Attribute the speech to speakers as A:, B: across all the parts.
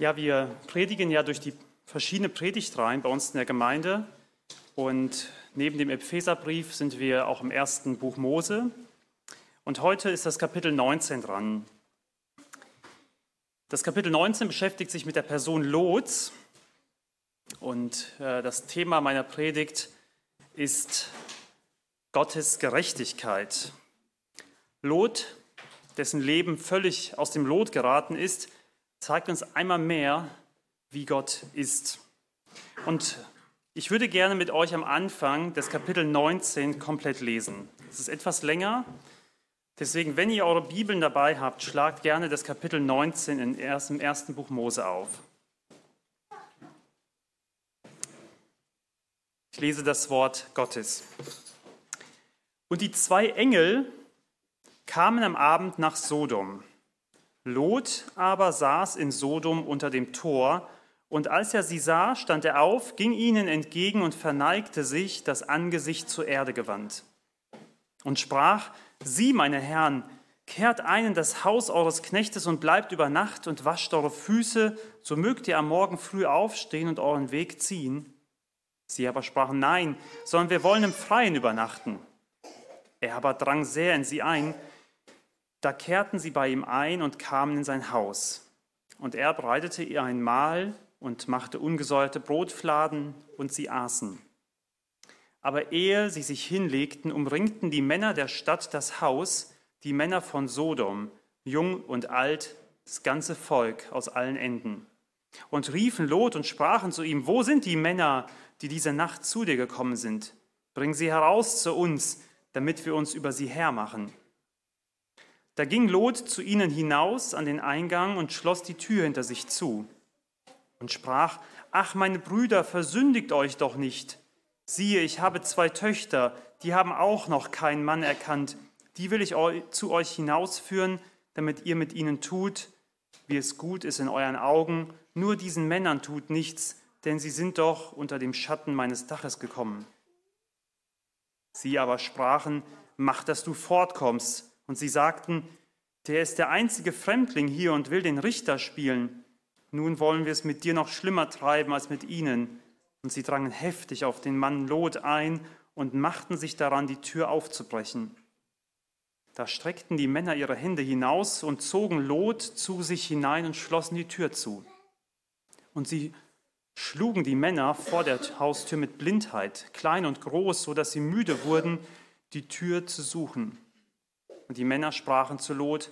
A: Ja, wir predigen ja durch die verschiedenen Predigtreihen bei uns in der Gemeinde. Und neben dem Epheserbrief sind wir auch im ersten Buch Mose. Und heute ist das Kapitel 19 dran. Das Kapitel 19 beschäftigt sich mit der Person Lots. Und äh, das Thema meiner Predigt ist Gottes Gerechtigkeit. Lot, dessen Leben völlig aus dem Lot geraten ist, zeigt uns einmal mehr, wie Gott ist. Und ich würde gerne mit euch am Anfang des Kapitel 19 komplett lesen. Es ist etwas länger, deswegen, wenn ihr eure Bibeln dabei habt, schlagt gerne das Kapitel 19 im ersten Buch Mose auf. Ich lese das Wort Gottes. Und die zwei Engel kamen am Abend nach Sodom. Lot aber saß in Sodom unter dem Tor, und als er sie sah, stand er auf, ging ihnen entgegen und verneigte sich, das Angesicht zur Erde gewandt, und sprach, Sie, meine Herren, kehrt ein in das Haus eures Knechtes und bleibt über Nacht und wascht eure Füße, so mögt ihr am Morgen früh aufstehen und euren Weg ziehen. Sie aber sprachen, nein, sondern wir wollen im Freien übernachten. Er aber drang sehr in sie ein, da kehrten sie bei ihm ein und kamen in sein Haus. Und er bereitete ihr ein Mahl und machte ungesäuerte Brotfladen, und sie aßen. Aber ehe sie sich hinlegten, umringten die Männer der Stadt das Haus, die Männer von Sodom, jung und alt, das ganze Volk aus allen Enden, und riefen Lot und sprachen zu ihm, wo sind die Männer, die diese Nacht zu dir gekommen sind? Bring sie heraus zu uns, damit wir uns über sie hermachen. Da ging Lot zu ihnen hinaus an den Eingang und schloss die Tür hinter sich zu und sprach, Ach, meine Brüder, versündigt euch doch nicht. Siehe, ich habe zwei Töchter, die haben auch noch keinen Mann erkannt. Die will ich zu euch hinausführen, damit ihr mit ihnen tut, wie es gut ist in euren Augen. Nur diesen Männern tut nichts, denn sie sind doch unter dem Schatten meines Daches gekommen. Sie aber sprachen, Mach, dass du fortkommst, und sie sagten, der ist der einzige Fremdling hier und will den Richter spielen. Nun wollen wir es mit dir noch schlimmer treiben als mit ihnen. Und sie drangen heftig auf den Mann Lot ein und machten sich daran, die Tür aufzubrechen. Da streckten die Männer ihre Hände hinaus und zogen Lot zu sich hinein und schlossen die Tür zu. Und sie schlugen die Männer vor der Haustür mit Blindheit, klein und groß, so dass sie müde wurden, die Tür zu suchen. Und die Männer sprachen zu Lot,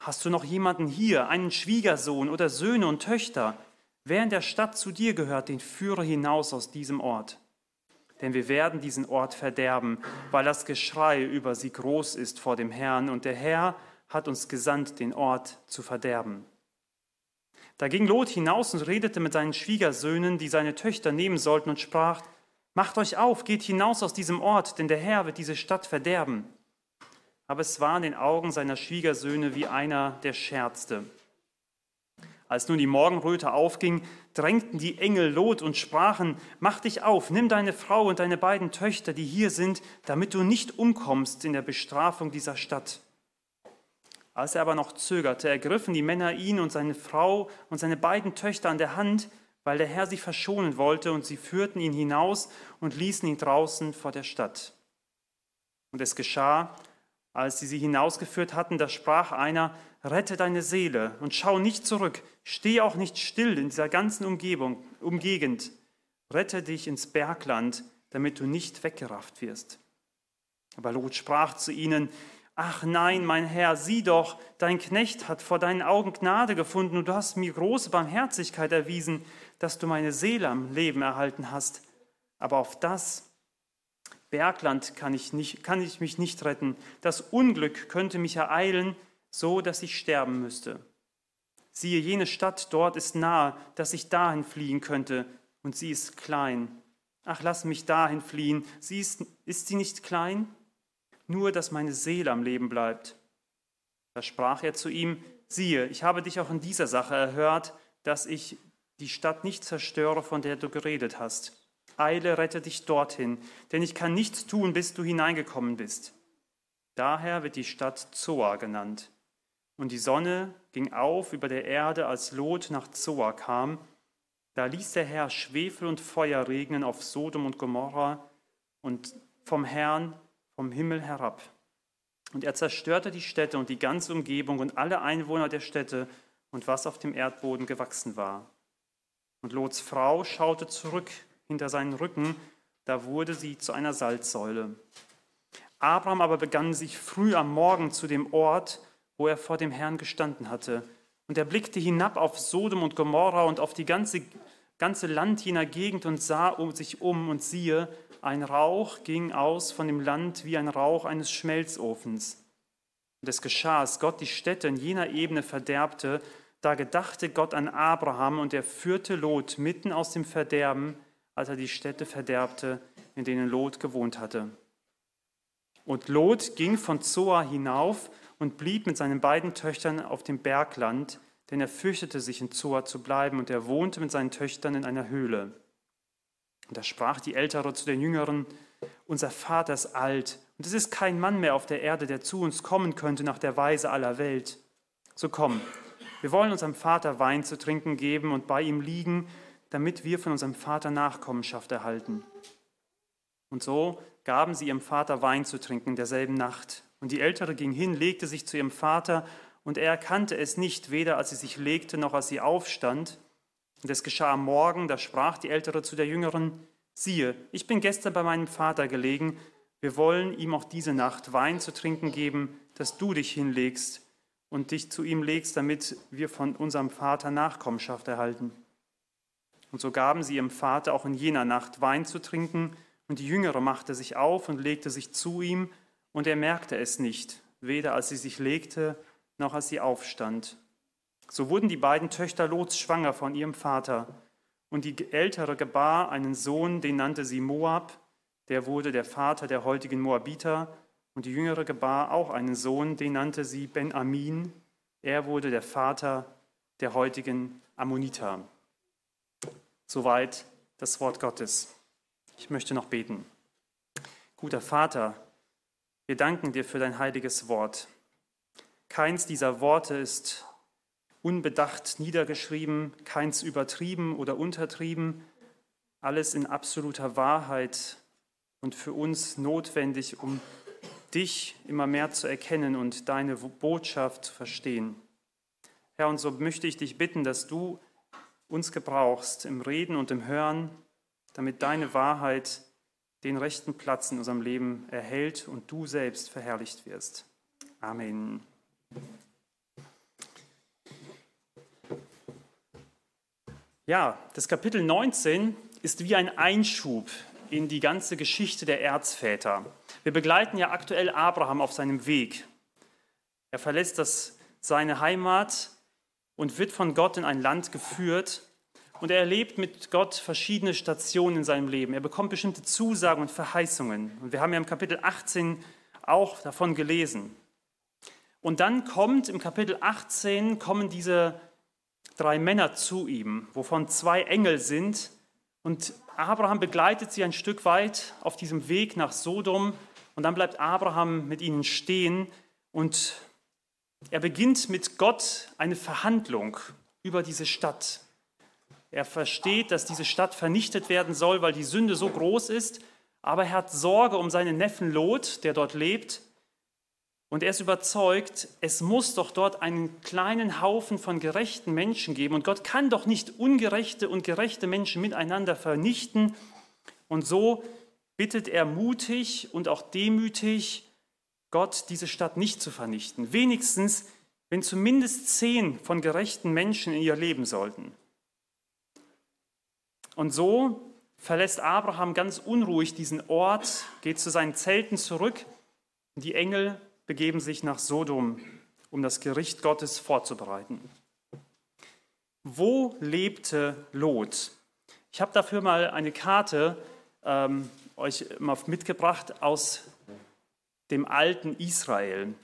A: Hast du noch jemanden hier, einen Schwiegersohn oder Söhne und Töchter? Wer in der Stadt zu dir gehört, den führe hinaus aus diesem Ort. Denn wir werden diesen Ort verderben, weil das Geschrei über sie groß ist vor dem Herrn, und der Herr hat uns gesandt, den Ort zu verderben. Da ging Lot hinaus und redete mit seinen Schwiegersöhnen, die seine Töchter nehmen sollten, und sprach, Macht euch auf, geht hinaus aus diesem Ort, denn der Herr wird diese Stadt verderben aber es war in den Augen seiner Schwiegersöhne wie einer, der scherzte. Als nun die Morgenröte aufging, drängten die Engel Lot und sprachen, Mach dich auf, nimm deine Frau und deine beiden Töchter, die hier sind, damit du nicht umkommst in der Bestrafung dieser Stadt. Als er aber noch zögerte, ergriffen die Männer ihn und seine Frau und seine beiden Töchter an der Hand, weil der Herr sie verschonen wollte, und sie führten ihn hinaus und ließen ihn draußen vor der Stadt. Und es geschah, als sie sie hinausgeführt hatten, da sprach einer, rette deine Seele und schau nicht zurück, steh auch nicht still in dieser ganzen Umgebung, Umgegend, rette dich ins Bergland, damit du nicht weggerafft wirst. Aber Lot sprach zu ihnen, Ach nein, mein Herr, sieh doch, dein Knecht hat vor deinen Augen Gnade gefunden und du hast mir große Barmherzigkeit erwiesen, dass du meine Seele am Leben erhalten hast. Aber auf das Bergland kann ich, nicht, kann ich mich nicht retten. Das Unglück könnte mich ereilen, so dass ich sterben müsste. Siehe, jene Stadt dort ist nahe, dass ich dahin fliehen könnte, und sie ist klein. Ach, lass mich dahin fliehen. Sie ist, ist sie nicht klein? Nur, dass meine Seele am Leben bleibt. Da sprach er zu ihm, siehe, ich habe dich auch in dieser Sache erhört, dass ich die Stadt nicht zerstöre, von der du geredet hast. Eile, rette dich dorthin, denn ich kann nichts tun, bis du hineingekommen bist. Daher wird die Stadt Zoa genannt. Und die Sonne ging auf über der Erde, als Lot nach Zoa kam. Da ließ der Herr Schwefel und Feuer regnen auf Sodom und Gomorra und vom Herrn vom Himmel herab. Und er zerstörte die Städte und die ganze Umgebung und alle Einwohner der Städte und was auf dem Erdboden gewachsen war. Und Lots Frau schaute zurück hinter seinen Rücken, da wurde sie zu einer Salzsäule. Abraham aber begann sich früh am Morgen zu dem Ort, wo er vor dem Herrn gestanden hatte. Und er blickte hinab auf Sodom und Gomorra und auf die ganze, ganze Land jener Gegend und sah um sich um und siehe, ein Rauch ging aus von dem Land wie ein Rauch eines Schmelzofens. Und es geschah, als Gott die Städte in jener Ebene verderbte, da gedachte Gott an Abraham und er führte Lot mitten aus dem Verderben, als er die Städte verderbte, in denen Lot gewohnt hatte. Und Lot ging von Zoa hinauf und blieb mit seinen beiden Töchtern auf dem Bergland, denn er fürchtete sich in Zoa zu bleiben und er wohnte mit seinen Töchtern in einer Höhle. Und da sprach die Ältere zu den Jüngeren, unser Vater ist alt und es ist kein Mann mehr auf der Erde, der zu uns kommen könnte nach der Weise aller Welt. So komm, wir wollen unserem Vater Wein zu trinken geben und bei ihm liegen, damit wir von unserem Vater Nachkommenschaft erhalten. Und so gaben sie ihrem Vater Wein zu trinken in derselben Nacht. Und die Ältere ging hin, legte sich zu ihrem Vater, und er erkannte es nicht, weder als sie sich legte, noch als sie aufstand. Und es geschah am Morgen, da sprach die Ältere zu der Jüngeren, siehe, ich bin gestern bei meinem Vater gelegen, wir wollen ihm auch diese Nacht Wein zu trinken geben, dass du dich hinlegst und dich zu ihm legst, damit wir von unserem Vater Nachkommenschaft erhalten. Und so gaben sie ihrem Vater auch in jener Nacht Wein zu trinken, und die Jüngere machte sich auf und legte sich zu ihm, und er merkte es nicht, weder als sie sich legte, noch als sie aufstand. So wurden die beiden Töchter Lots schwanger von ihrem Vater. Und die ältere gebar einen Sohn, den nannte sie Moab, der wurde der Vater der heutigen Moabiter. Und die jüngere gebar auch einen Sohn, den nannte sie Ben-Amin, er wurde der Vater der heutigen Ammoniter. Soweit das Wort Gottes. Ich möchte noch beten. Guter Vater, wir danken dir für dein heiliges Wort. Keins dieser Worte ist unbedacht niedergeschrieben, keins übertrieben oder untertrieben, alles in absoluter Wahrheit und für uns notwendig, um dich immer mehr zu erkennen und deine Botschaft zu verstehen. Herr, und so möchte ich dich bitten, dass du uns gebrauchst im Reden und im Hören, damit deine Wahrheit den rechten Platz in unserem Leben erhält und du selbst verherrlicht wirst. Amen. Ja, das Kapitel 19 ist wie ein Einschub in die ganze Geschichte der Erzväter. Wir begleiten ja aktuell Abraham auf seinem Weg. Er verlässt das, seine Heimat und wird von Gott in ein Land geführt, und er erlebt mit Gott verschiedene Stationen in seinem Leben. Er bekommt bestimmte Zusagen und Verheißungen. Und wir haben ja im Kapitel 18 auch davon gelesen. Und dann kommt im Kapitel 18 kommen diese drei Männer zu ihm, wovon zwei Engel sind. Und Abraham begleitet sie ein Stück weit auf diesem Weg nach Sodom. Und dann bleibt Abraham mit ihnen stehen und er beginnt mit Gott eine Verhandlung über diese Stadt. Er versteht, dass diese Stadt vernichtet werden soll, weil die Sünde so groß ist, aber er hat Sorge um seinen Neffen Lot, der dort lebt. Und er ist überzeugt, es muss doch dort einen kleinen Haufen von gerechten Menschen geben. Und Gott kann doch nicht ungerechte und gerechte Menschen miteinander vernichten. Und so bittet er mutig und auch demütig, Gott diese Stadt nicht zu vernichten. Wenigstens, wenn zumindest zehn von gerechten Menschen in ihr leben sollten. Und so verlässt Abraham ganz unruhig diesen Ort, geht zu seinen Zelten zurück. Die Engel begeben sich nach Sodom, um das Gericht Gottes vorzubereiten. Wo lebte Lot? Ich habe dafür mal eine Karte ähm, euch mal mitgebracht aus dem alten Israel.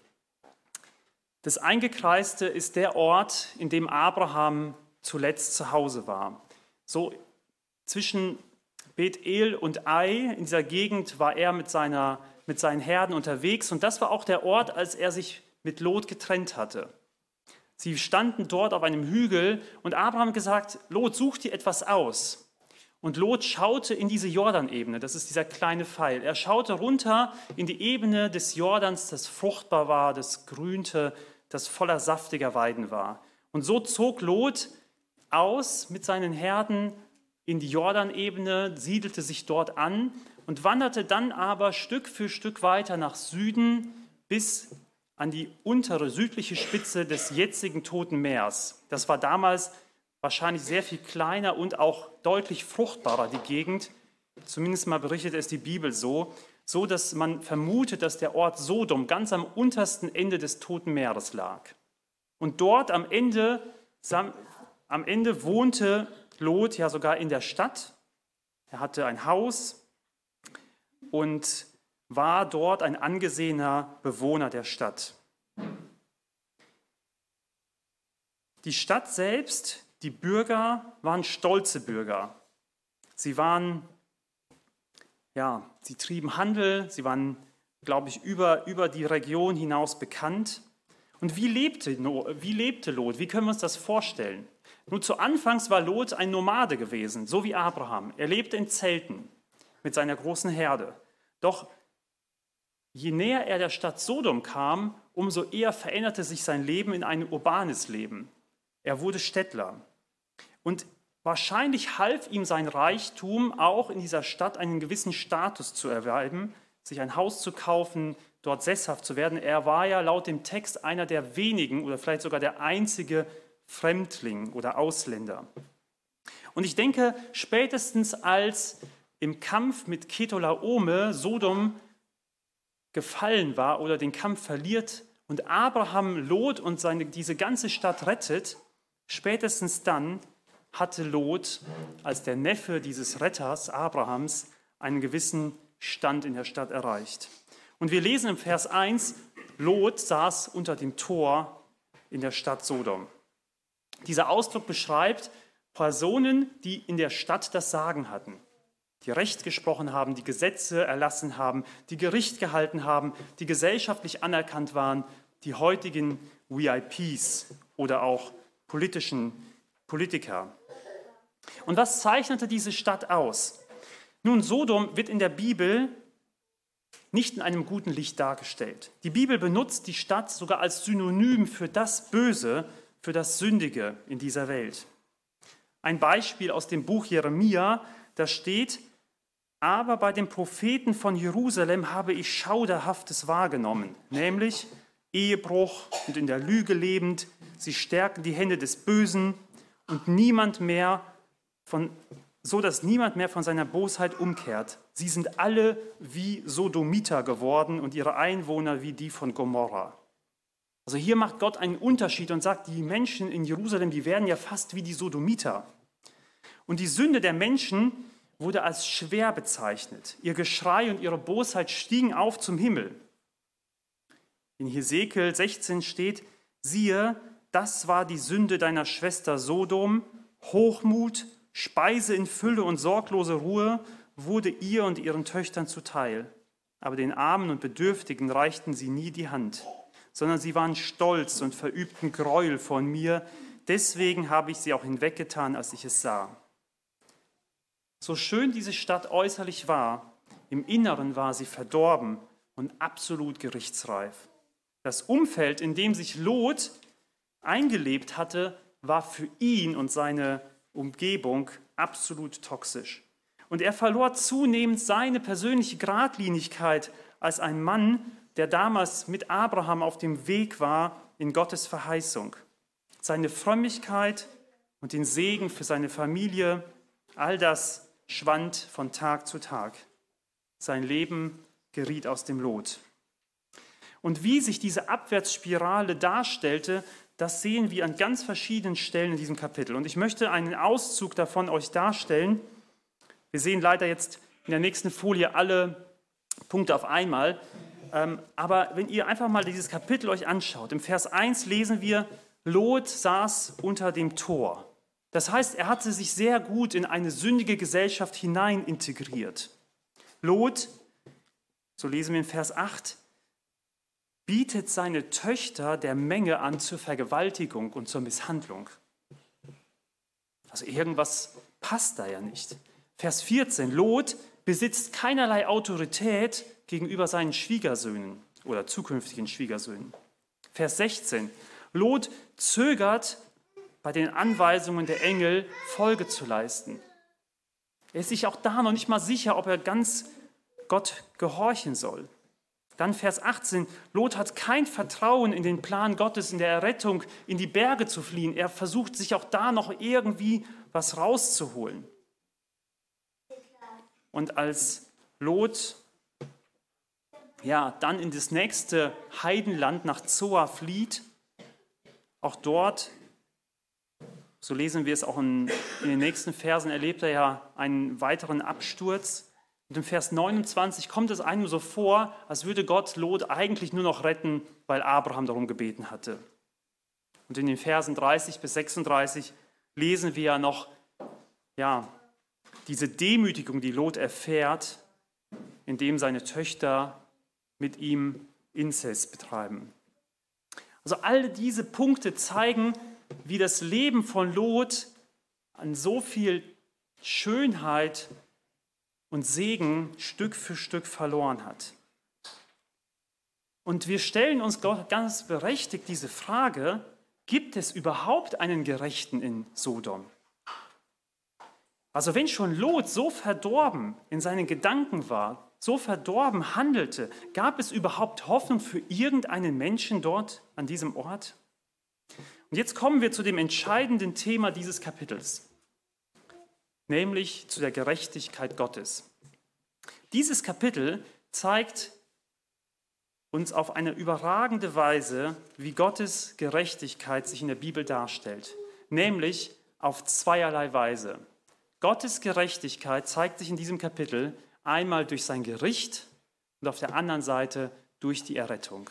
A: Das Eingekreiste ist der Ort, in dem Abraham zuletzt zu Hause war. So zwischen Bethel und Ai, in dieser Gegend war er mit, seiner, mit seinen Herden unterwegs und das war auch der Ort, als er sich mit Lot getrennt hatte. Sie standen dort auf einem Hügel und Abraham gesagt, Lot, such dir etwas aus. Und Lot schaute in diese Jordanebene, das ist dieser kleine Pfeil. Er schaute runter in die Ebene des Jordans, das fruchtbar war, das grünte, das voller saftiger Weiden war. Und so zog Lot aus mit seinen Herden in die Jordanebene, siedelte sich dort an und wanderte dann aber Stück für Stück weiter nach Süden bis an die untere südliche Spitze des jetzigen Toten Meers. Das war damals wahrscheinlich sehr viel kleiner und auch deutlich fruchtbarer, die Gegend. Zumindest mal berichtet es die Bibel so, so dass man vermutet, dass der Ort Sodom ganz am untersten Ende des Toten Meeres lag. Und dort am Ende, am Ende wohnte Lot ja sogar in der Stadt. Er hatte ein Haus und war dort ein angesehener Bewohner der Stadt. Die Stadt selbst, die Bürger waren stolze Bürger. Sie waren, ja, sie trieben Handel, sie waren, glaube ich, über, über die Region hinaus bekannt. Und wie lebte, wie lebte Lot? Wie können wir uns das vorstellen? Nun, zu Anfangs war Lot ein Nomade gewesen, so wie Abraham. Er lebte in Zelten mit seiner großen Herde. Doch je näher er der Stadt Sodom kam, umso eher veränderte sich sein Leben in ein urbanes Leben. Er wurde Städtler. Und wahrscheinlich half ihm sein Reichtum auch in dieser Stadt einen gewissen Status zu erwerben, sich ein Haus zu kaufen, dort sesshaft zu werden. Er war ja laut dem Text einer der wenigen oder vielleicht sogar der einzige Fremdling oder Ausländer. Und ich denke, spätestens als im Kampf mit Ketolaome Sodom gefallen war oder den Kampf verliert und Abraham Lot und seine, diese ganze Stadt rettet, spätestens dann hatte Lot als der Neffe dieses Retters Abrahams einen gewissen Stand in der Stadt erreicht. Und wir lesen im Vers 1, Lot saß unter dem Tor in der Stadt Sodom. Dieser Ausdruck beschreibt Personen, die in der Stadt das Sagen hatten, die Recht gesprochen haben, die Gesetze erlassen haben, die Gericht gehalten haben, die gesellschaftlich anerkannt waren, die heutigen VIPs oder auch politischen Politiker. Und was zeichnete diese Stadt aus? Nun, Sodom wird in der Bibel nicht in einem guten Licht dargestellt. Die Bibel benutzt die Stadt sogar als Synonym für das Böse, für das Sündige in dieser Welt. Ein Beispiel aus dem Buch Jeremia, da steht, aber bei den Propheten von Jerusalem habe ich Schauderhaftes wahrgenommen, nämlich Ehebruch und in der Lüge lebend, sie stärken die Hände des Bösen und niemand mehr von, so dass niemand mehr von seiner Bosheit umkehrt. Sie sind alle wie Sodomiter geworden und ihre Einwohner wie die von Gomorra. Also hier macht Gott einen Unterschied und sagt, die Menschen in Jerusalem, die werden ja fast wie die Sodomiter. Und die Sünde der Menschen wurde als schwer bezeichnet. Ihr Geschrei und ihre Bosheit stiegen auf zum Himmel. In Hesekiel 16 steht, siehe, das war die Sünde deiner Schwester Sodom, Hochmut, Speise in Fülle und sorglose Ruhe wurde ihr und ihren Töchtern zuteil. Aber den Armen und Bedürftigen reichten sie nie die Hand sondern sie waren stolz und verübten Gräuel von mir. Deswegen habe ich sie auch hinweggetan, als ich es sah. So schön diese Stadt äußerlich war, im Inneren war sie verdorben und absolut gerichtsreif. Das Umfeld, in dem sich Lot eingelebt hatte, war für ihn und seine Umgebung absolut toxisch. Und er verlor zunehmend seine persönliche Gradlinigkeit als ein Mann, der damals mit Abraham auf dem Weg war in Gottes Verheißung. Seine Frömmigkeit und den Segen für seine Familie, all das schwand von Tag zu Tag. Sein Leben geriet aus dem Lot. Und wie sich diese Abwärtsspirale darstellte, das sehen wir an ganz verschiedenen Stellen in diesem Kapitel. Und ich möchte einen Auszug davon euch darstellen. Wir sehen leider jetzt in der nächsten Folie alle Punkte auf einmal. Ähm, aber wenn ihr einfach mal dieses Kapitel euch anschaut, im Vers 1 lesen wir, Lot saß unter dem Tor. Das heißt, er hatte sich sehr gut in eine sündige Gesellschaft hinein integriert. Lot, so lesen wir in Vers 8, bietet seine Töchter der Menge an zur Vergewaltigung und zur Misshandlung. Also irgendwas passt da ja nicht. Vers 14, Lot besitzt keinerlei Autorität gegenüber seinen Schwiegersöhnen oder zukünftigen Schwiegersöhnen. Vers 16, Lot zögert bei den Anweisungen der Engel Folge zu leisten. Er ist sich auch da noch nicht mal sicher, ob er ganz Gott gehorchen soll. Dann Vers 18, Lot hat kein Vertrauen in den Plan Gottes, in der Errettung, in die Berge zu fliehen. Er versucht sich auch da noch irgendwie was rauszuholen. Und als Lot ja, dann in das nächste Heidenland nach Zoa flieht, auch dort so lesen wir es auch in, in den nächsten Versen, erlebt er ja einen weiteren Absturz. Und im Vers 29 kommt es einem so vor, als würde Gott Lot eigentlich nur noch retten, weil Abraham darum gebeten hatte. Und in den Versen 30 bis 36 lesen wir ja noch ja, diese Demütigung, die Lot erfährt, indem seine Töchter mit ihm Inzest betreiben. Also all diese Punkte zeigen, wie das Leben von Lot an so viel Schönheit und Segen Stück für Stück verloren hat. Und wir stellen uns ganz berechtigt diese Frage, gibt es überhaupt einen Gerechten in Sodom? Also wenn schon Lot so verdorben in seinen Gedanken war, so verdorben handelte, gab es überhaupt Hoffnung für irgendeinen Menschen dort an diesem Ort? Und jetzt kommen wir zu dem entscheidenden Thema dieses Kapitels, nämlich zu der Gerechtigkeit Gottes. Dieses Kapitel zeigt uns auf eine überragende Weise, wie Gottes Gerechtigkeit sich in der Bibel darstellt, nämlich auf zweierlei Weise. Gottes Gerechtigkeit zeigt sich in diesem Kapitel einmal durch sein Gericht und auf der anderen Seite durch die Errettung.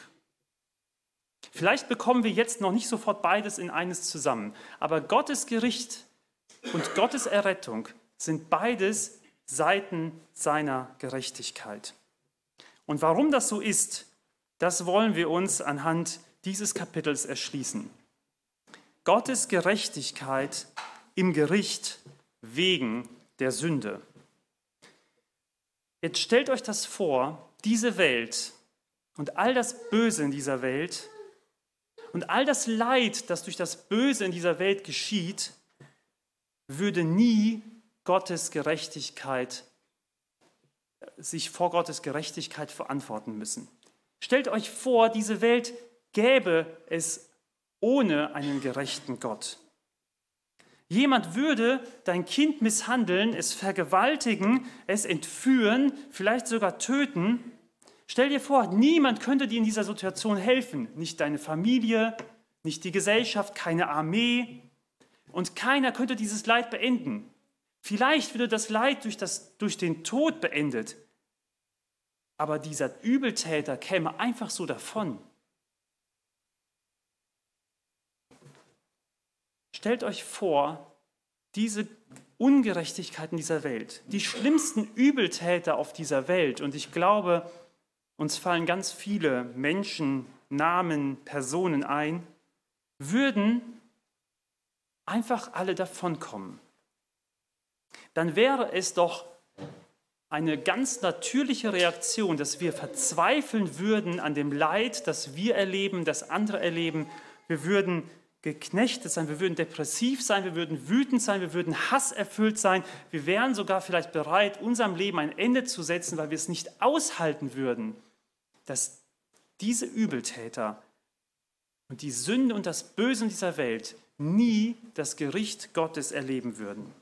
A: Vielleicht bekommen wir jetzt noch nicht sofort beides in eines zusammen, aber Gottes Gericht und Gottes Errettung sind beides Seiten seiner Gerechtigkeit. Und warum das so ist, das wollen wir uns anhand dieses Kapitels erschließen. Gottes Gerechtigkeit im Gericht wegen der Sünde. Jetzt stellt euch das vor, diese Welt und all das Böse in dieser Welt und all das Leid, das durch das Böse in dieser Welt geschieht, würde nie Gottes Gerechtigkeit, sich vor Gottes Gerechtigkeit verantworten müssen. Stellt euch vor, diese Welt gäbe es ohne einen gerechten Gott. Jemand würde dein Kind misshandeln, es vergewaltigen, es entführen, vielleicht sogar töten Stell dir vor, niemand könnte dir in dieser Situation helfen. Nicht deine Familie, nicht die Gesellschaft, keine Armee. Und keiner könnte dieses Leid beenden. Vielleicht würde das Leid durch, das, durch den Tod beendet. Aber dieser Übeltäter käme einfach so davon. Stellt euch vor, diese Ungerechtigkeiten dieser Welt, die schlimmsten Übeltäter auf dieser Welt. Und ich glaube, uns fallen ganz viele Menschen, Namen, Personen ein, würden einfach alle davonkommen. Dann wäre es doch eine ganz natürliche Reaktion, dass wir verzweifeln würden an dem Leid, das wir erleben, das andere erleben. Wir würden geknechtet sein, wir würden depressiv sein, wir würden wütend sein, wir würden hasserfüllt sein. Wir wären sogar vielleicht bereit, unserem Leben ein Ende zu setzen, weil wir es nicht aushalten würden, dass diese Übeltäter und die Sünde und das Böse in dieser Welt nie das Gericht Gottes erleben würden.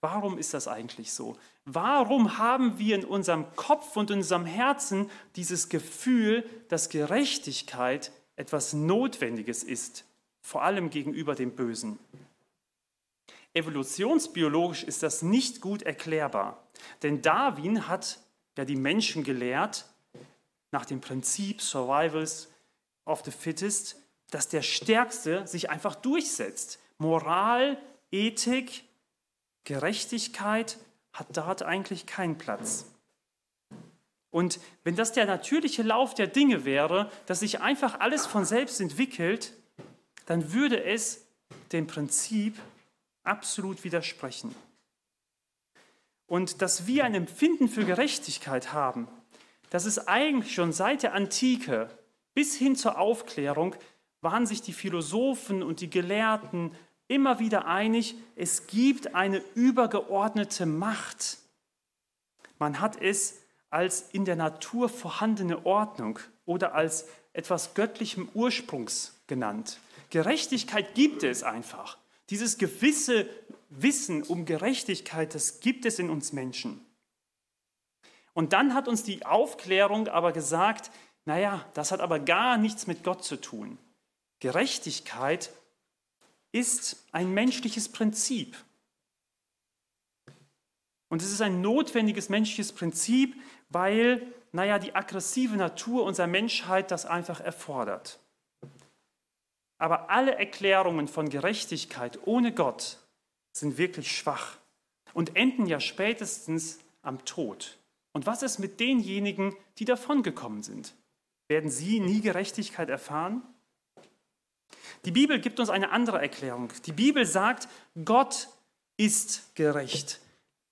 A: Warum ist das eigentlich so? Warum haben wir in unserem Kopf und in unserem Herzen dieses Gefühl, dass Gerechtigkeit etwas Notwendiges ist, vor allem gegenüber dem Bösen? Evolutionsbiologisch ist das nicht gut erklärbar, denn Darwin hat ja die Menschen gelehrt, nach dem Prinzip Survivals of the Fittest, dass der Stärkste sich einfach durchsetzt. Moral, Ethik, Gerechtigkeit hat dort eigentlich keinen Platz. Und wenn das der natürliche Lauf der Dinge wäre, dass sich einfach alles von selbst entwickelt, dann würde es dem Prinzip absolut widersprechen. Und dass wir ein Empfinden für Gerechtigkeit haben, das ist eigentlich schon seit der Antike bis hin zur Aufklärung, waren sich die Philosophen und die Gelehrten immer wieder einig, es gibt eine übergeordnete Macht. Man hat es als in der Natur vorhandene Ordnung oder als etwas göttlichem Ursprungs genannt. Gerechtigkeit gibt es einfach. Dieses gewisse Wissen um Gerechtigkeit, das gibt es in uns Menschen. Und dann hat uns die Aufklärung aber gesagt, naja, das hat aber gar nichts mit Gott zu tun. Gerechtigkeit ist ein menschliches Prinzip. Und es ist ein notwendiges menschliches Prinzip, weil, naja, die aggressive Natur unserer Menschheit das einfach erfordert. Aber alle Erklärungen von Gerechtigkeit ohne Gott sind wirklich schwach und enden ja spätestens am Tod. Und was ist mit denjenigen, die davongekommen sind? Werden sie nie Gerechtigkeit erfahren? Die Bibel gibt uns eine andere Erklärung. Die Bibel sagt, Gott ist gerecht.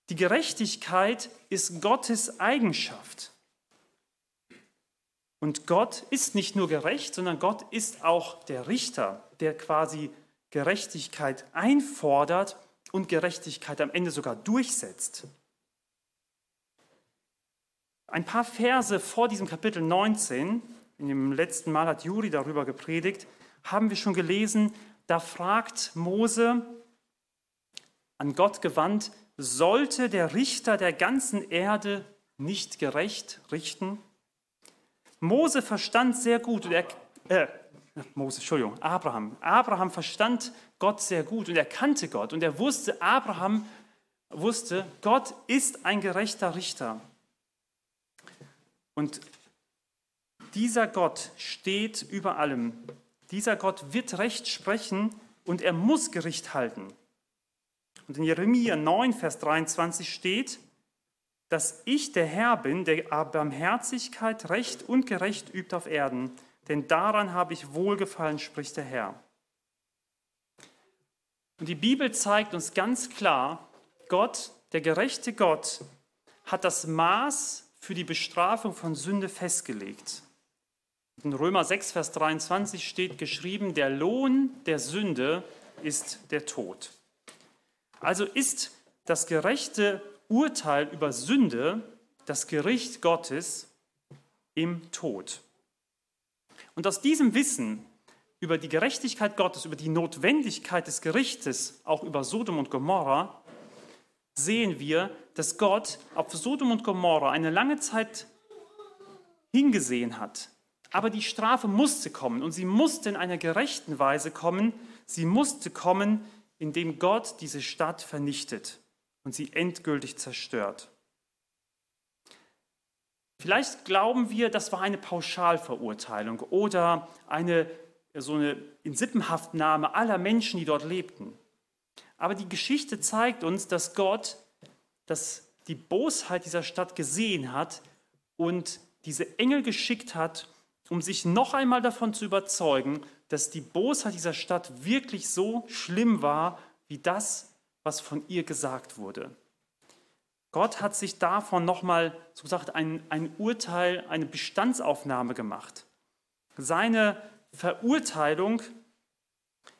A: Die Gerechtigkeit ist Gottes Eigenschaft. Und Gott ist nicht nur gerecht, sondern Gott ist auch der Richter, der quasi Gerechtigkeit einfordert und Gerechtigkeit am Ende sogar durchsetzt. Ein paar Verse vor diesem Kapitel 19, in dem letzten Mal hat Juri darüber gepredigt, haben wir schon gelesen, da fragt Mose an Gott gewandt, sollte der Richter der ganzen Erde nicht gerecht richten? Mose verstand sehr gut, und er, äh, Mose, Entschuldigung, Abraham. Abraham verstand Gott sehr gut und er kannte Gott und er wusste, Abraham wusste, Gott ist ein gerechter Richter. Und dieser Gott steht über allem. Dieser Gott wird Recht sprechen und er muss Gericht halten. Und in Jeremia 9, Vers 23 steht, dass ich der Herr bin, der Barmherzigkeit, Recht und Gerecht übt auf Erden, denn daran habe ich wohlgefallen, spricht der Herr. Und die Bibel zeigt uns ganz klar, Gott, der gerechte Gott, hat das Maß für die Bestrafung von Sünde festgelegt. In Römer 6, Vers 23 steht geschrieben, der Lohn der Sünde ist der Tod. Also ist das gerechte Urteil über Sünde das Gericht Gottes im Tod. Und aus diesem Wissen über die Gerechtigkeit Gottes, über die Notwendigkeit des Gerichtes, auch über Sodom und Gomorra, sehen wir, dass Gott auf Sodom und Gomorra eine lange Zeit hingesehen hat. Aber die Strafe musste kommen und sie musste in einer gerechten Weise kommen. Sie musste kommen, indem Gott diese Stadt vernichtet und sie endgültig zerstört. Vielleicht glauben wir, das war eine Pauschalverurteilung oder eine so eine Insippenhaftnahme aller Menschen, die dort lebten. Aber die Geschichte zeigt uns, dass Gott dass die Bosheit dieser Stadt gesehen hat und diese Engel geschickt hat, um sich noch einmal davon zu überzeugen, dass die Bosheit dieser Stadt wirklich so schlimm war, wie das, was von ihr gesagt wurde. Gott hat sich davon nochmal, so gesagt, ein, ein Urteil, eine Bestandsaufnahme gemacht. Seine Verurteilung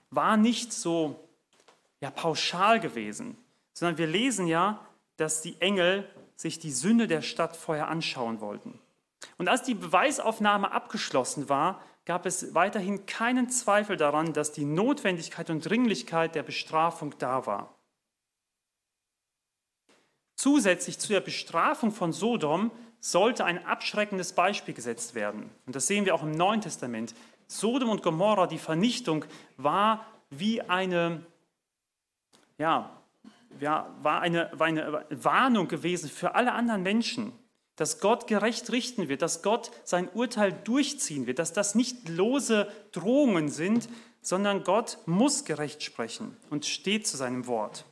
A: war nicht so ja, pauschal gewesen, sondern wir lesen ja, dass die Engel sich die Sünde der Stadt vorher anschauen wollten. Und als die Beweisaufnahme abgeschlossen war, gab es weiterhin keinen Zweifel daran, dass die Notwendigkeit und Dringlichkeit der Bestrafung da war. Zusätzlich zu der Bestrafung von Sodom sollte ein abschreckendes Beispiel gesetzt werden. Und das sehen wir auch im Neuen Testament. Sodom und Gomorra, die Vernichtung, war wie eine, ja, war, eine, war eine Warnung gewesen für alle anderen Menschen dass Gott gerecht richten wird, dass Gott sein Urteil durchziehen wird, dass das nicht lose Drohungen sind, sondern Gott muss gerecht sprechen und steht zu seinem Wort.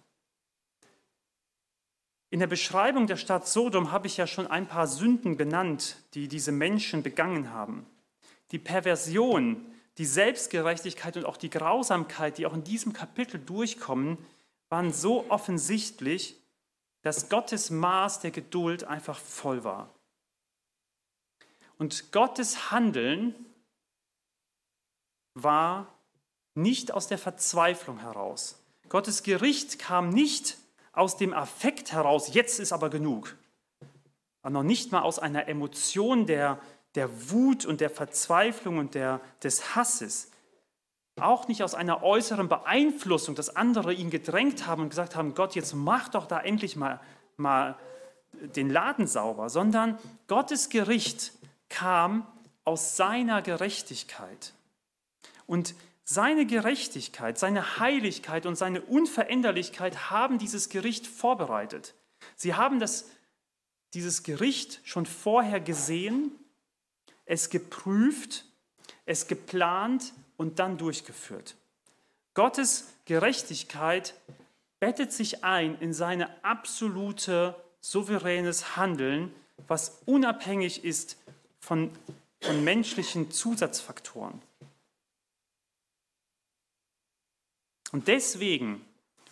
A: In der Beschreibung der Stadt Sodom habe ich ja schon ein paar Sünden genannt, die diese Menschen begangen haben. Die Perversion, die Selbstgerechtigkeit und auch die Grausamkeit, die auch in diesem Kapitel durchkommen, waren so offensichtlich, dass Gottes Maß der Geduld einfach voll war. Und Gottes Handeln war nicht aus der Verzweiflung heraus. Gottes Gericht kam nicht aus dem Affekt heraus, jetzt ist aber genug. Aber noch nicht mal aus einer Emotion der, der Wut und der Verzweiflung und der, des Hasses. Auch nicht aus einer äußeren Beeinflussung, dass andere ihn gedrängt haben und gesagt haben, Gott, jetzt mach doch da endlich mal, mal den Laden sauber, sondern Gottes Gericht kam aus seiner Gerechtigkeit. Und seine Gerechtigkeit, seine Heiligkeit und seine Unveränderlichkeit haben dieses Gericht vorbereitet. Sie haben das, dieses Gericht schon vorher gesehen, es geprüft, es geplant und dann durchgeführt. Gottes Gerechtigkeit bettet sich ein in seine absolute souveränes Handeln, was unabhängig ist von, von menschlichen Zusatzfaktoren. Und deswegen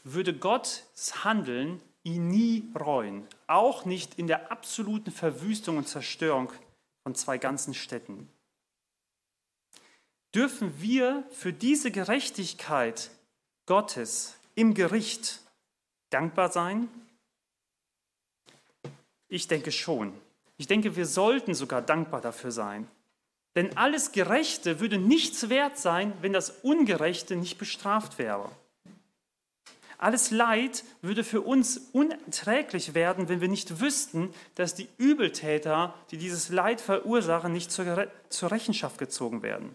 A: würde Gottes Handeln ihn nie reuen, auch nicht in der absoluten Verwüstung und Zerstörung von zwei ganzen Städten. Dürfen wir für diese Gerechtigkeit Gottes im Gericht dankbar sein? Ich denke schon. Ich denke, wir sollten sogar dankbar dafür sein. Denn alles Gerechte würde nichts wert sein, wenn das Ungerechte nicht bestraft wäre. Alles Leid würde für uns unerträglich werden, wenn wir nicht wüssten, dass die Übeltäter, die dieses Leid verursachen, nicht zur, Rechenschaft gezogen werden.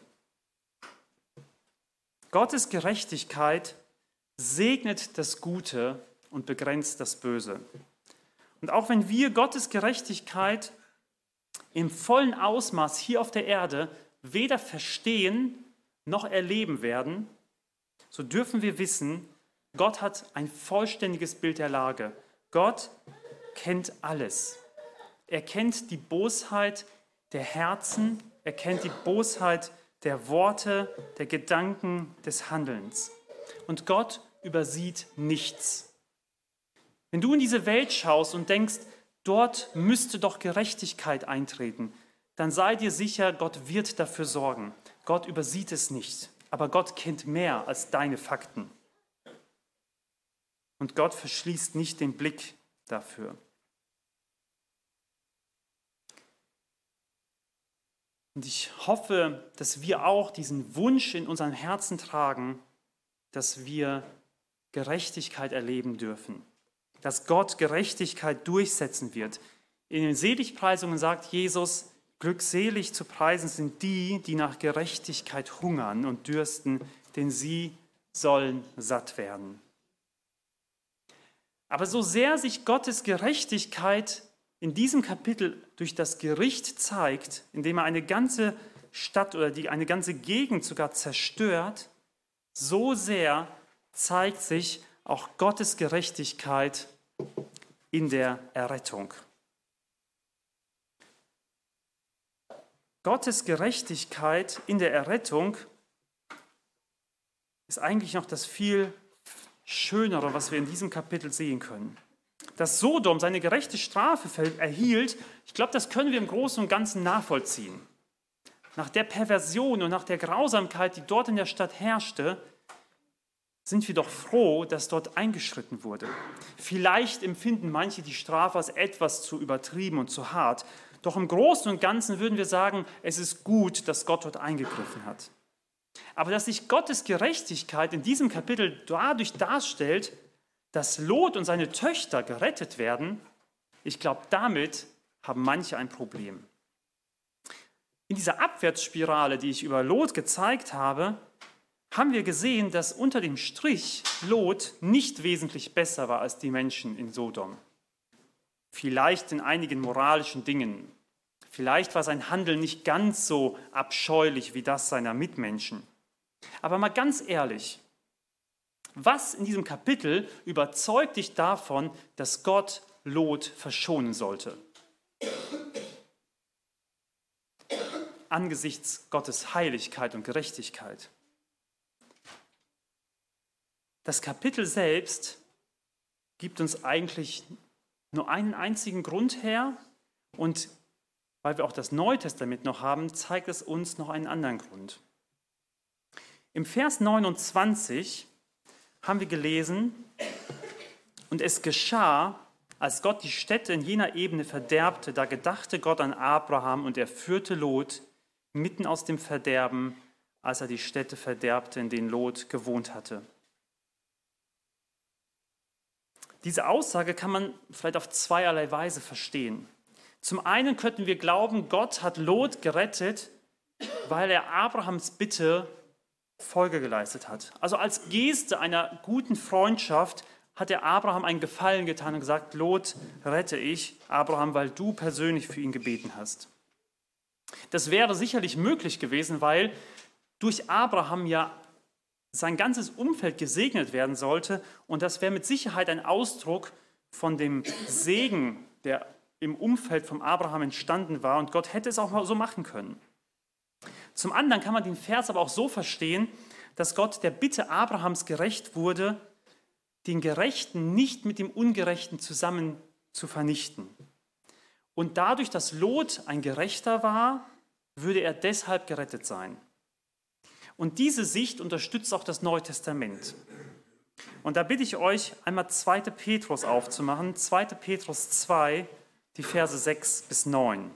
A: Gottes Gerechtigkeit segnet das Gute und begrenzt das Böse. Und auch wenn wir Gottes Gerechtigkeit im vollen Ausmaß hier auf der Erde weder verstehen noch erleben werden, so dürfen wir wissen, Gott hat ein vollständiges Bild der Lage. Gott kennt alles. Er kennt die Bosheit der Herzen, er kennt die Bosheit der Worte, der Gedanken, des Handelns. Und Gott übersieht nichts. Wenn du in diese Welt schaust und denkst, dort müsste doch Gerechtigkeit eintreten, dann sei dir sicher, Gott wird dafür sorgen. Gott übersieht es nicht, aber Gott kennt mehr als deine Fakten. Und Gott verschließt nicht den Blick dafür. Und ich hoffe, dass wir auch diesen Wunsch in unseren Herzen tragen, dass wir Gerechtigkeit erleben dürfen dass Gott Gerechtigkeit durchsetzen wird. In den Seligpreisungen sagt Jesus, glückselig zu preisen sind die, die nach Gerechtigkeit hungern und dürsten, denn sie sollen satt werden. Aber so sehr sich Gottes Gerechtigkeit in diesem Kapitel durch das Gericht zeigt, indem er eine ganze Stadt oder die, eine ganze Gegend sogar zerstört, so sehr zeigt sich auch Gottes Gerechtigkeit in der Errettung. Gottes Gerechtigkeit in der Errettung ist eigentlich noch das viel Schönere, was wir in diesem Kapitel sehen können. Dass Sodom seine gerechte Strafe erhielt, ich glaube, das können wir im Großen und Ganzen nachvollziehen. Nach der Perversion und nach der Grausamkeit, die dort in der Stadt herrschte, sind wir doch froh, dass dort eingeschritten wurde. Vielleicht empfinden manche die Strafe als etwas zu übertrieben und zu hart, doch im Großen und Ganzen würden wir sagen, es ist gut, dass Gott dort eingegriffen hat. Aber dass sich Gottes Gerechtigkeit in diesem Kapitel dadurch darstellt, dass Lot und seine Töchter gerettet werden, ich glaube, damit haben manche ein Problem. In dieser Abwärtsspirale, die ich über Lot gezeigt habe, haben wir gesehen, dass unter dem Strich Lot nicht wesentlich besser war als die Menschen in Sodom. Vielleicht in einigen moralischen Dingen. Vielleicht war sein Handeln nicht ganz so abscheulich wie das seiner Mitmenschen. Aber mal ganz ehrlich, was in diesem Kapitel überzeugt dich davon, dass Gott Lot verschonen sollte. Angesichts Gottes Heiligkeit und Gerechtigkeit. Das Kapitel selbst gibt uns eigentlich nur einen einzigen Grund her und weil wir auch das Neue Testament noch haben, zeigt es uns noch einen anderen Grund. Im Vers 29 haben wir gelesen, und es geschah, als Gott die Städte in jener Ebene verderbte, da gedachte Gott an Abraham und er führte Lot mitten aus dem Verderben, als er die Städte verderbte, in denen Lot gewohnt hatte. Diese Aussage kann man vielleicht auf zweierlei Weise verstehen. Zum einen könnten wir glauben, Gott hat Lot gerettet, weil er Abrahams Bitte Folge geleistet hat. Also als Geste einer guten Freundschaft hat er Abraham einen Gefallen getan und gesagt, Lot rette ich, Abraham, weil du persönlich für ihn gebeten hast. Das wäre sicherlich möglich gewesen, weil durch Abraham ja sein ganzes Umfeld gesegnet werden sollte und das wäre mit Sicherheit ein Ausdruck von dem Segen, der im Umfeld von Abraham entstanden war und Gott hätte es auch mal so machen können. Zum anderen kann man den Vers aber auch so verstehen, dass Gott der Bitte Abrahams gerecht wurde, den Gerechten nicht mit dem Ungerechten zusammen zu vernichten. Und dadurch, dass Lot ein Gerechter war, würde er deshalb gerettet sein. Und diese Sicht unterstützt auch das Neue Testament. Und da bitte ich euch, einmal 2. Petrus aufzumachen, 2. Petrus 2, die Verse 6 bis 9.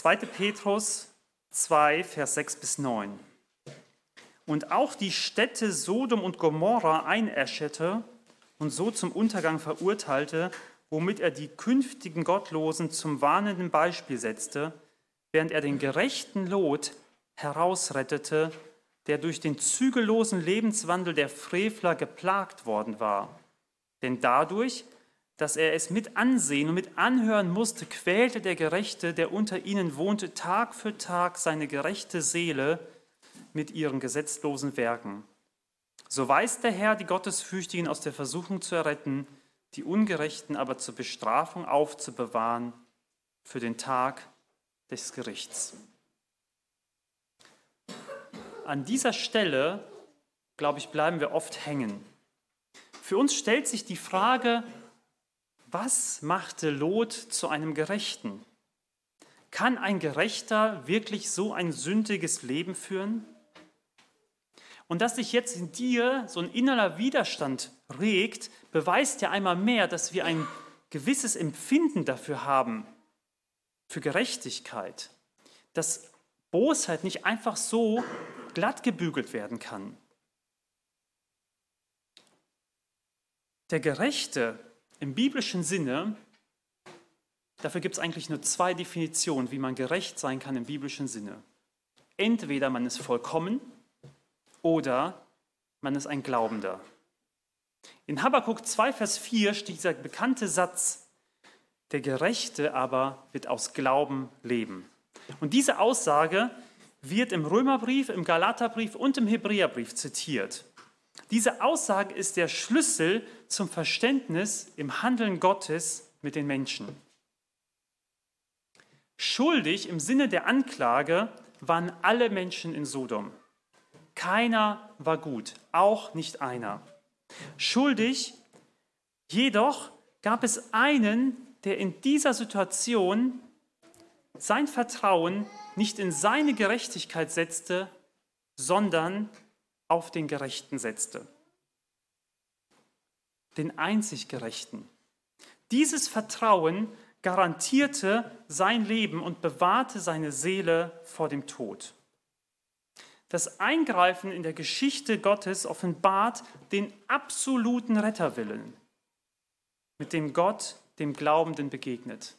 A: 2. Petrus 2, Vers 6 bis 9. Und auch die Städte Sodom und Gomorra einäscherte und so zum Untergang verurteilte, womit er die künftigen Gottlosen zum warnenden Beispiel setzte, während er den gerechten Lot herausrettete, der durch den zügellosen Lebenswandel der Frevler geplagt worden war. Denn dadurch, dass er es mit ansehen und mit anhören musste, quälte der Gerechte, der unter ihnen wohnte, Tag für Tag seine gerechte Seele mit ihren gesetzlosen Werken. So weiß der Herr die Gottesfürchtigen aus der Versuchung zu erretten, die Ungerechten aber zur Bestrafung aufzubewahren für den Tag des Gerichts. An dieser Stelle, glaube ich, bleiben wir oft hängen. Für uns stellt sich die Frage, was machte Lot zu einem Gerechten? Kann ein Gerechter wirklich so ein sündiges Leben führen? Und dass sich jetzt in dir so ein innerer Widerstand regt, beweist ja einmal mehr, dass wir ein gewisses Empfinden dafür haben, für Gerechtigkeit, dass Bosheit nicht einfach so glatt gebügelt werden kann. Der Gerechte im biblischen Sinne, dafür gibt es eigentlich nur zwei Definitionen, wie man gerecht sein kann im biblischen Sinne. Entweder man ist vollkommen oder man ist ein Glaubender. In Habakkuk 2, Vers 4 steht dieser bekannte Satz, der Gerechte aber wird aus Glauben leben. Und diese Aussage wird im Römerbrief, im Galaterbrief und im Hebräerbrief zitiert. Diese Aussage ist der Schlüssel zum Verständnis im Handeln Gottes mit den Menschen. Schuldig im Sinne der Anklage waren alle Menschen in Sodom. Keiner war gut, auch nicht einer. Schuldig jedoch gab es einen, der in dieser Situation sein Vertrauen nicht in seine Gerechtigkeit setzte, sondern auf den Gerechten setzte. Den einzig Gerechten. Dieses Vertrauen garantierte sein Leben und bewahrte seine Seele vor dem Tod. Das Eingreifen in der Geschichte Gottes offenbart den absoluten Retterwillen, mit dem Gott dem Glaubenden begegnet.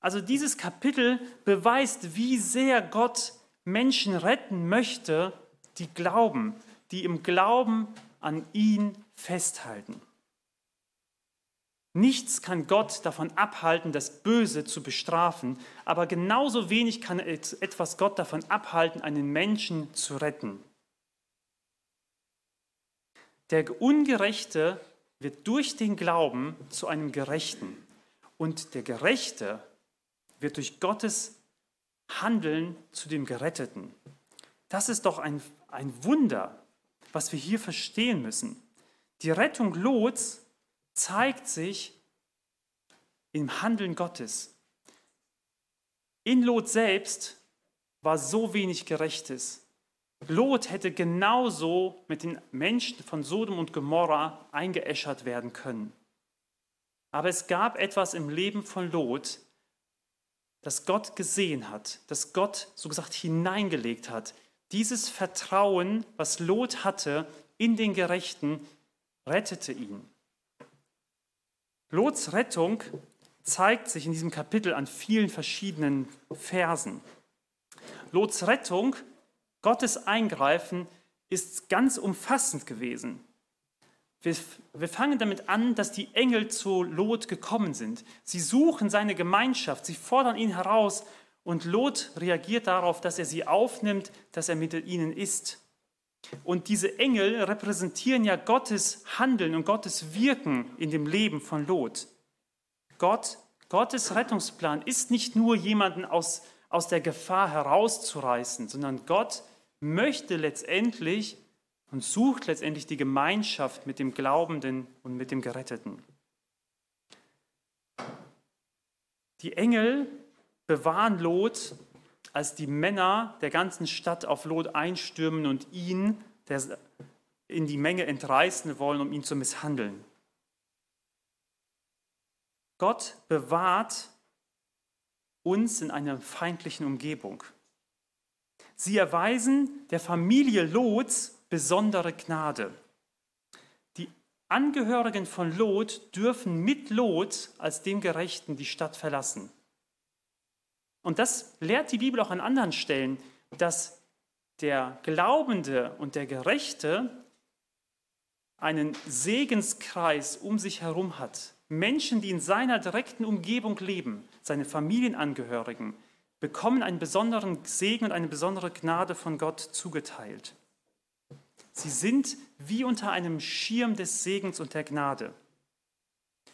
A: Also dieses Kapitel beweist, wie sehr Gott Menschen retten möchte die glauben, die im Glauben an ihn festhalten. Nichts kann Gott davon abhalten, das Böse zu bestrafen, aber genauso wenig kann etwas Gott davon abhalten, einen Menschen zu retten. Der Ungerechte wird durch den Glauben zu einem Gerechten und der Gerechte wird durch Gottes Handeln zu dem Geretteten. Das ist doch ein, ein Wunder, was wir hier verstehen müssen. Die Rettung Lots zeigt sich im Handeln Gottes. In Lot selbst war so wenig Gerechtes. Lot hätte genauso mit den Menschen von Sodom und Gomorra eingeäschert werden können. Aber es gab etwas im Leben von Lot, das Gott gesehen hat, das Gott so gesagt hineingelegt hat. Dieses Vertrauen, was Lot hatte in den Gerechten, rettete ihn. Lots Rettung zeigt sich in diesem Kapitel an vielen verschiedenen Versen. Lots Rettung, Gottes Eingreifen, ist ganz umfassend gewesen. Wir, wir, fangen damit an, dass die Engel zu Lot gekommen sind. Sie suchen seine Gemeinschaft, sie fordern ihn heraus und Lot reagiert darauf, dass er sie aufnimmt, dass er mit ihnen ist. Und diese Engel repräsentieren ja Gottes Handeln und Gottes Wirken in dem Leben von Lot. Gott, Gottes Rettungsplan ist nicht nur jemanden aus, aus der Gefahr herauszureißen, sondern Gott möchte letztendlich und sucht letztendlich die Gemeinschaft mit dem Glaubenden und mit dem Geretteten. Die Engel bewahren Lot, als die Männer der ganzen Stadt auf Lot einstürmen und ihn in die Menge entreißen wollen, um ihn zu misshandeln. Gott bewahrt uns in einer feindlichen Umgebung. Sie erweisen der Familie Lots besondere Gnade. Die Angehörigen von Lot dürfen mit Lot als dem Gerechten die Stadt verlassen. Und das lehrt die Bibel auch an anderen Stellen, dass der Glaubende und der Gerechte einen Segenskreis um sich herum hat. Menschen, die in seiner direkten Umgebung leben, seine Familienangehörigen, bekommen einen besonderen Segen und eine besondere Gnade von Gott zugeteilt. Sie sind wie unter einem Schirm des Segens und der Gnade.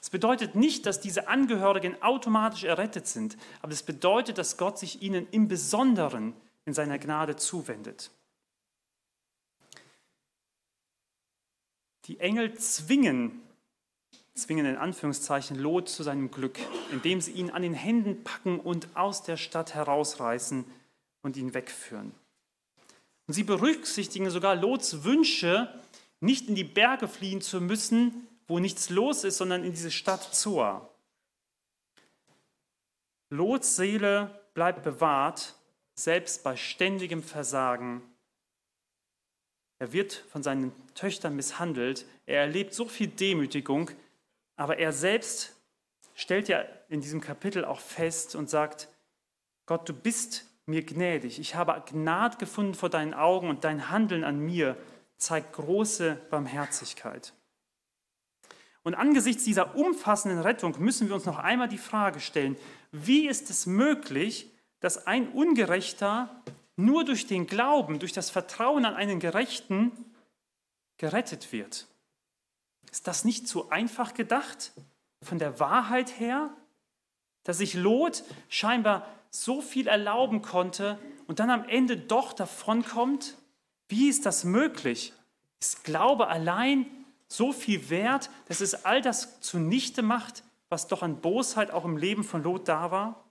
A: Es bedeutet nicht, dass diese Angehörigen automatisch errettet sind, aber es bedeutet, dass Gott sich ihnen im Besonderen in seiner Gnade zuwendet. Die Engel zwingen, zwingen in Anführungszeichen Lot zu seinem Glück, indem sie ihn an den Händen packen und aus der Stadt herausreißen und ihn wegführen. Und sie berücksichtigen sogar Lots Wünsche, nicht in die Berge fliehen zu müssen, wo nichts los ist, sondern in diese Stadt Zoar. Lots Seele bleibt bewahrt, selbst bei ständigem Versagen. Er wird von seinen Töchtern misshandelt, er erlebt so viel Demütigung, aber er selbst stellt ja in diesem Kapitel auch fest und sagt, Gott, du bist mir gnädig. Ich habe Gnade gefunden vor deinen Augen und dein Handeln an mir zeigt große Barmherzigkeit. Und angesichts dieser umfassenden Rettung müssen wir uns noch einmal die Frage stellen, wie ist es möglich, dass ein Ungerechter nur durch den Glauben, durch das Vertrauen an einen Gerechten gerettet wird? Ist das nicht zu einfach gedacht von der Wahrheit her, dass sich Lot scheinbar so viel erlauben konnte und dann am Ende doch davonkommt? Wie ist das möglich? Ist Glaube allein so viel wert, dass es all das zunichte macht, was doch an Bosheit auch im Leben von Lot da war?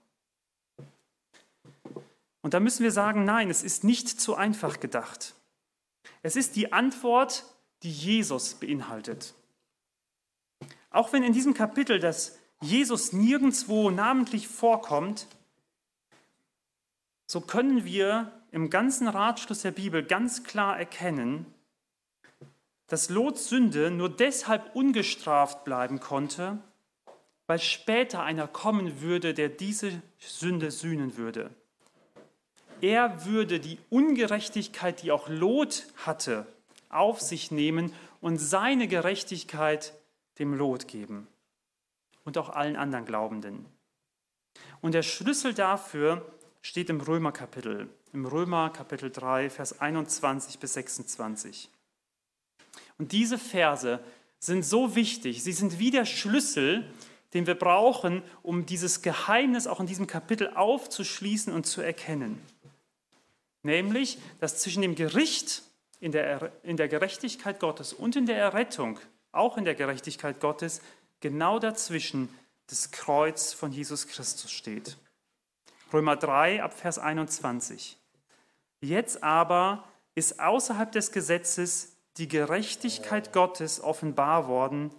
A: Und da müssen wir sagen, nein, es ist nicht zu einfach gedacht. Es ist die Antwort, die Jesus beinhaltet. Auch wenn in diesem Kapitel das Jesus nirgendwo namentlich vorkommt, so können wir im ganzen Ratschluss der Bibel ganz klar erkennen, dass Lots Sünde nur deshalb ungestraft bleiben konnte, weil später einer kommen würde, der diese Sünde sühnen würde. Er würde die Ungerechtigkeit, die auch Lot hatte, auf sich nehmen und seine Gerechtigkeit dem Lot geben. und auch allen anderen Glaubenden. Und der Schlüssel dafür steht im Römerkapitel, im Römer Kapitel 3, Vers 21 bis 26. Und diese Verse sind so wichtig, sie sind wie der Schlüssel, den wir brauchen, um dieses Geheimnis auch in diesem Kapitel aufzuschließen und zu erkennen. Nämlich, dass zwischen dem Gericht in der, in der Gerechtigkeit Gottes und in der Errettung, auch in der Gerechtigkeit Gottes, genau dazwischen das Kreuz von Jesus Christus steht. Römer 3 ab Vers 21. Jetzt aber ist außerhalb des Gesetzes die Gerechtigkeit Gottes offenbar worden,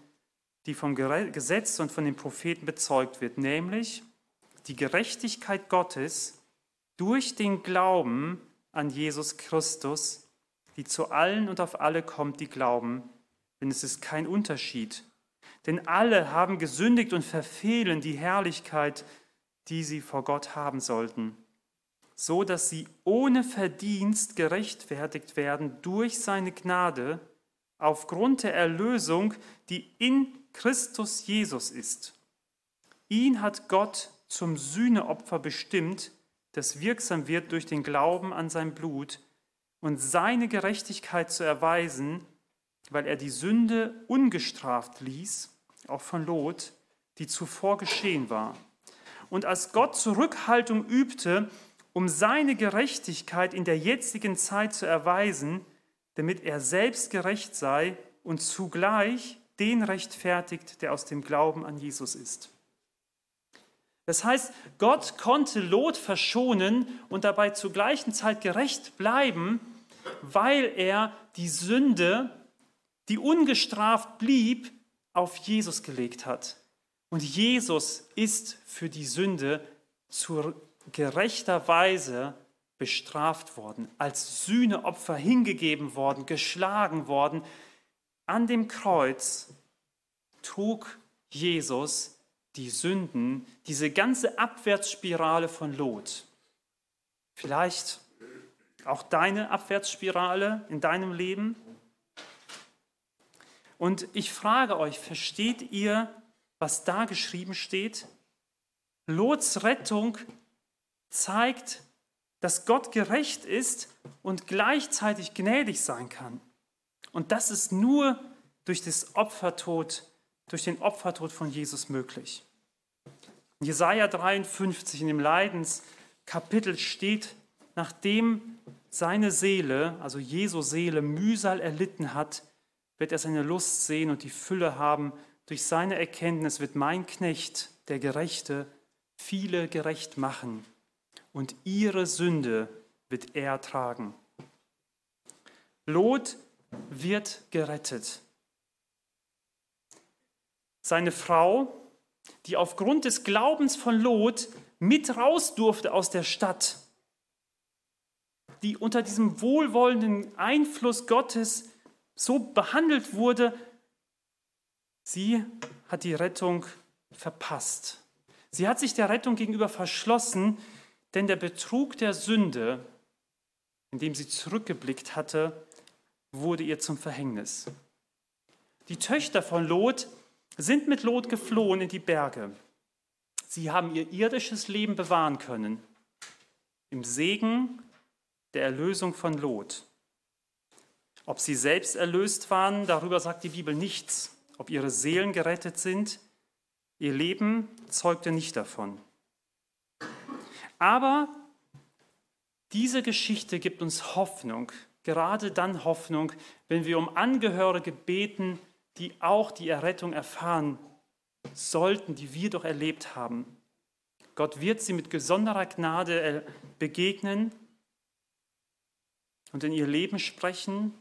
A: die vom Gesetz und von den Propheten bezeugt wird, nämlich die Gerechtigkeit Gottes durch den Glauben an Jesus Christus, die zu allen und auf alle kommt, die glauben, denn es ist kein Unterschied. Denn alle haben gesündigt und verfehlen die Herrlichkeit, die sie vor Gott haben sollten, so dass sie ohne Verdienst gerechtfertigt werden durch seine Gnade aufgrund der Erlösung, die in Christus Jesus ist. Ihn hat Gott zum Sühneopfer bestimmt, das wirksam wird durch den Glauben an sein Blut und seine Gerechtigkeit zu erweisen, weil er die Sünde ungestraft ließ, auch von Lot, die zuvor geschehen war. Und als Gott Zurückhaltung übte, um seine Gerechtigkeit in der jetzigen Zeit zu erweisen, damit er selbst gerecht sei und zugleich den rechtfertigt, der aus dem Glauben an Jesus ist. Das heißt, Gott konnte Lot verschonen und dabei zur gleichen Zeit gerecht bleiben, weil er die Sünde, die ungestraft blieb, auf Jesus gelegt hat. Und Jesus ist für die Sünde zu gerechter Weise bestraft worden, als Sühneopfer hingegeben worden, geschlagen worden. An dem Kreuz trug Jesus die Sünden, diese ganze Abwärtsspirale von Lot. Vielleicht auch deine Abwärtsspirale in deinem Leben. Und ich frage euch, versteht ihr, was da geschrieben steht? Lots Rettung zeigt, dass Gott gerecht ist und gleichzeitig gnädig sein kann. Und das ist nur durch das Opfertod, durch den Opfertod von Jesus möglich. In Jesaja 53 in dem Leidenskapitel steht, nachdem seine Seele, also Jesu Seele, Mühsal erlitten hat, wird er seine Lust sehen und die Fülle haben. Durch seine Erkenntnis wird mein Knecht, der Gerechte, viele gerecht machen und ihre Sünde wird er tragen. Lot wird gerettet. Seine Frau, die aufgrund des Glaubens von Lot mit raus durfte aus der Stadt, die unter diesem wohlwollenden Einfluss Gottes so behandelt wurde, sie hat die Rettung verpasst. Sie hat sich der Rettung gegenüber verschlossen, denn der Betrug der Sünde, in dem sie zurückgeblickt hatte, wurde ihr zum Verhängnis. Die Töchter von Lot sind mit Lot geflohen in die Berge. Sie haben ihr irdisches Leben bewahren können, im Segen der Erlösung von Lot. Ob sie selbst erlöst waren, darüber sagt die Bibel nichts. Ob ihre Seelen gerettet sind, ihr Leben zeugte nicht davon. Aber diese Geschichte gibt uns Hoffnung, gerade dann Hoffnung, wenn wir um Angehörige beten, die auch die Errettung erfahren sollten, die wir doch erlebt haben. Gott wird sie mit besonderer Gnade äh, begegnen und in ihr Leben sprechen,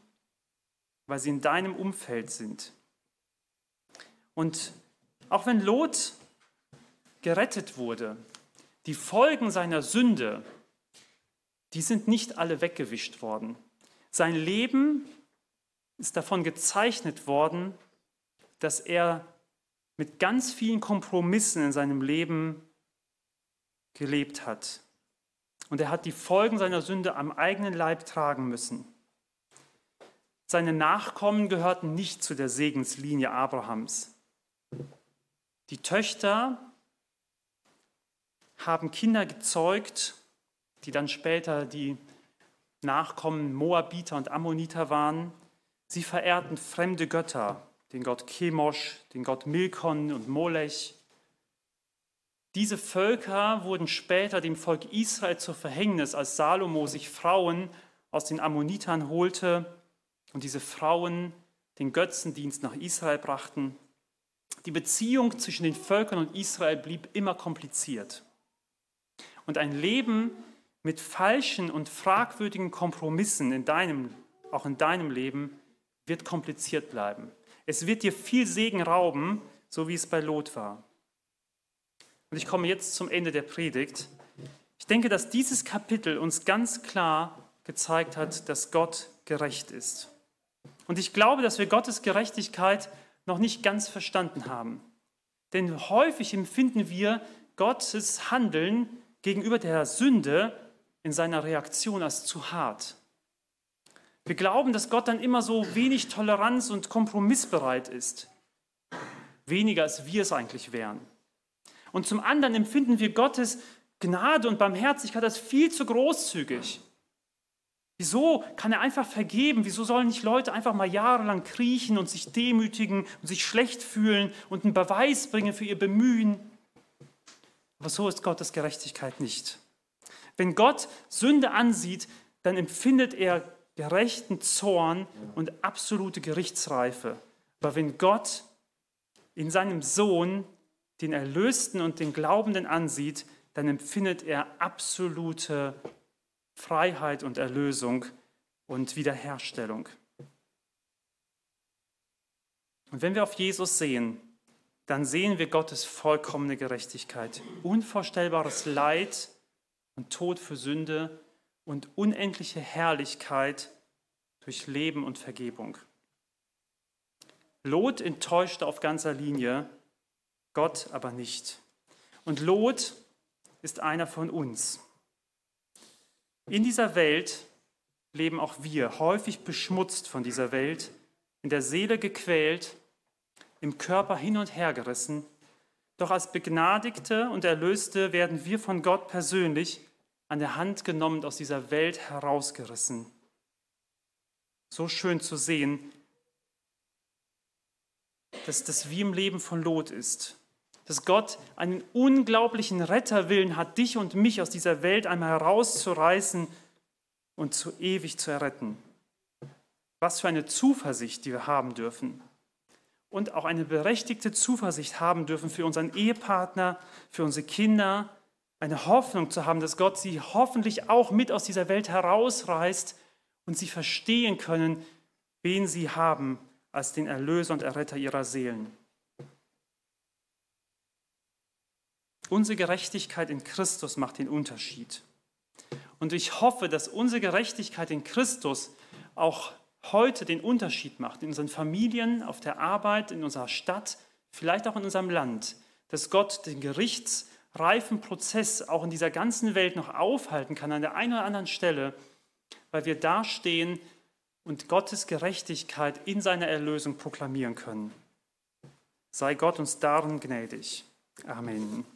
A: weil sie in deinem Umfeld sind. Und auch wenn Lot gerettet wurde, die Folgen seiner Sünde, die sind nicht alle weggewischt worden. Sein Leben ist davon gezeichnet worden, dass er mit ganz vielen Kompromissen in seinem Leben gelebt hat. Und er hat die Folgen seiner Sünde am eigenen Leib tragen müssen. Seine Nachkommen gehörten nicht zu der Segenslinie Abrahams. Die Töchter haben Kinder gezeugt, die dann später die Nachkommen Moabiter und Ammoniter waren. Sie verehrten fremde Götter, den Gott Chemosh, den Gott Milkon und Molech. Diese Völker wurden später dem Volk Israel zur Verhängnis, als Salomo sich Frauen aus den Ammonitern holte und diese Frauen den Götzendienst nach Israel brachten. Die Beziehung zwischen den Völkern und Israel blieb immer kompliziert. Und ein Leben mit falschen und fragwürdigen Kompromissen in deinem, auch in deinem Leben wird kompliziert bleiben. Es wird dir viel Segen rauben, so wie es bei Lot war. Und ich komme jetzt zum Ende der Predigt. Ich denke, dass dieses Kapitel uns ganz klar gezeigt hat, dass Gott gerecht ist. Und ich glaube, dass wir Gottes Gerechtigkeit noch nicht ganz verstanden haben. Denn häufig empfinden wir Gottes Handeln gegenüber der Sünde in seiner Reaktion als zu hart. Wir glauben, dass Gott dann immer so wenig Toleranz und kompromissbereit ist. Weniger als wir es eigentlich wären. Und zum anderen empfinden wir Gottes Gnade und Barmherzigkeit als viel zu großzügig. Wieso kann er einfach vergeben? Wieso sollen nicht Leute einfach mal jahrelang kriechen und sich demütigen und sich schlecht fühlen und einen Beweis bringen für ihr Bemühen? Aber so ist Gottes Gerechtigkeit nicht. Wenn Gott Sünde ansieht, dann empfindet er gerechten Zorn und absolute Gerichtsreife. Aber wenn Gott in seinem Sohn den Erlösten und den Glaubenden ansieht, dann empfindet er absolute Freiheit und Erlösung und Wiederherstellung. Und wenn wir auf Jesus sehen, dann sehen wir Gottes vollkommene Gerechtigkeit, unvorstellbares Leid und Tod für Sünde und unendliche Herrlichkeit durch Leben und Vergebung. Lot enttäuschte auf ganzer Linie, Gott aber nicht. Und Lot ist einer von uns. In dieser Welt leben auch wir, häufig beschmutzt von dieser Welt, in der Seele gequält, im Körper hin und her gerissen. Doch als Begnadigte und Erlöste werden wir von Gott persönlich an der Hand genommen und aus dieser Welt herausgerissen. So schön zu sehen, dass das wie im Leben von Lot ist dass Gott einen unglaublichen Retterwillen hat, dich und mich aus dieser Welt einmal herauszureißen und zu ewig zu erretten. Was für eine Zuversicht, die wir haben dürfen. Und auch eine berechtigte Zuversicht haben dürfen für unseren Ehepartner, für unsere Kinder, eine Hoffnung zu haben, dass Gott sie hoffentlich auch mit aus dieser Welt herausreißt und sie verstehen können, wen sie haben als den Erlöser und Erretter ihrer Seelen. Unsere Gerechtigkeit in Christus macht den Unterschied. Und ich hoffe, dass unsere Gerechtigkeit in Christus auch heute den Unterschied macht in unseren Familien, auf der Arbeit, in unserer Stadt, vielleicht auch in unserem Land, dass Gott den gerichtsreifen Prozess auch in dieser ganzen Welt noch aufhalten kann an der einen oder anderen Stelle, weil wir dastehen und Gottes Gerechtigkeit in seiner Erlösung proklamieren können. Sei Gott uns darin gnädig. Amen.